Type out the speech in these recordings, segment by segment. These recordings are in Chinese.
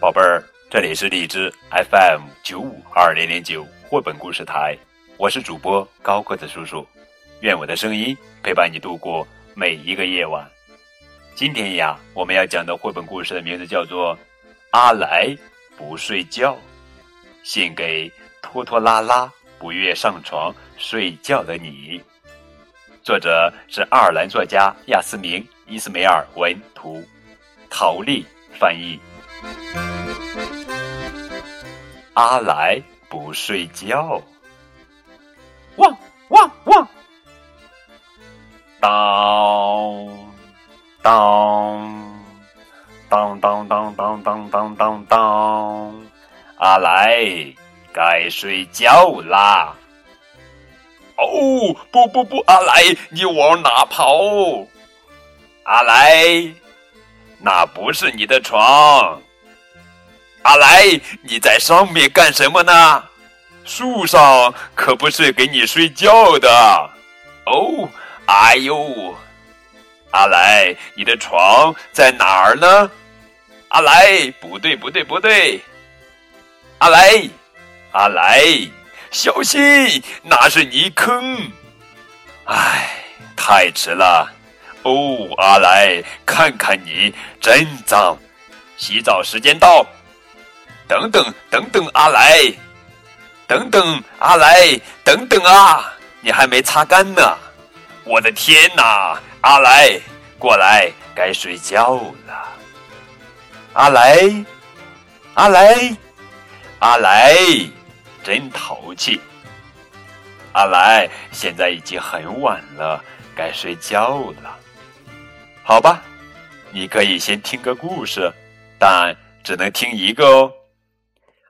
宝贝儿，这里是荔枝 FM 九五二零零九绘本故事台，我是主播高个子叔叔，愿我的声音陪伴你度过每一个夜晚。今天呀，我们要讲的绘本故事的名字叫做《阿来不睡觉》，献给拖拖拉拉不愿上床睡觉的你。作者是爱尔兰作家亚斯明·伊斯梅尔文图，陶丽翻译。阿来不睡觉，汪汪汪！当当当当当当当当当！阿来该睡觉啦！哦，不不不，阿来，你往哪跑？阿来，那不是你的床。阿来，你在上面干什么呢？树上可不是给你睡觉的。哦，哎呦，阿来，你的床在哪儿呢？阿来，不对不对不对，阿来，阿来，小心，那是泥坑。唉，太迟了。哦，阿来，看看你真脏，洗澡时间到。等等等等，阿来，等等阿来，等等啊！你还没擦干呢！我的天哪，阿来，过来，该睡觉了。阿来，阿来，阿来，真淘气。阿来，现在已经很晚了，该睡觉了。好吧，你可以先听个故事，但只能听一个哦。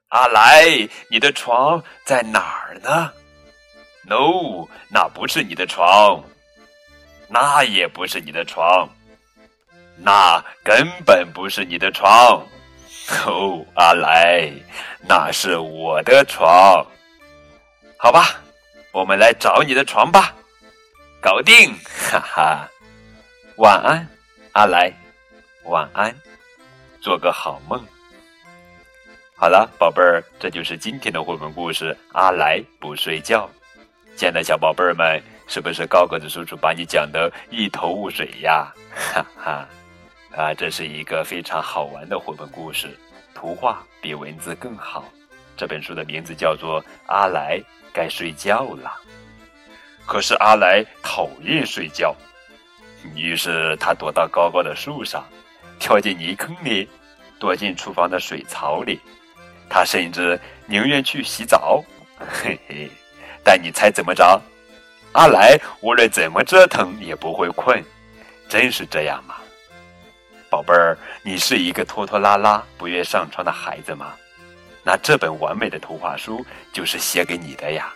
阿来，你的床在哪儿呢？No，那不是你的床，那也不是你的床，那根本不是你的床。哦，阿来，那是我的床。好吧，我们来找你的床吧。搞定，哈哈。晚安，阿来，晚安，做个好梦。好了，宝贝儿，这就是今天的绘本故事《阿来不睡觉》。亲爱的小宝贝儿们，是不是高个子叔叔把你讲得一头雾水呀？哈哈，啊，这是一个非常好玩的绘本故事，图画比文字更好。这本书的名字叫做《阿来该睡觉了》。可是阿来讨厌睡觉，于是他躲到高高的树上，跳进泥坑里，躲进厨房的水槽里。他甚至宁愿去洗澡，嘿嘿。但你猜怎么着？阿来无论怎么折腾也不会困，真是这样吗？宝贝儿，你是一个拖拖拉拉、不愿上床的孩子吗？那这本完美的图画书就是写给你的呀。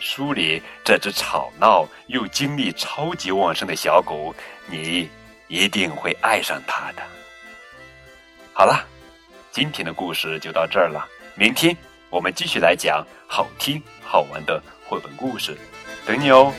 书里这只吵闹又精力超级旺盛的小狗，你一定会爱上它的。好了。今天的故事就到这儿了，明天我们继续来讲好听好玩的绘本故事，等你哦。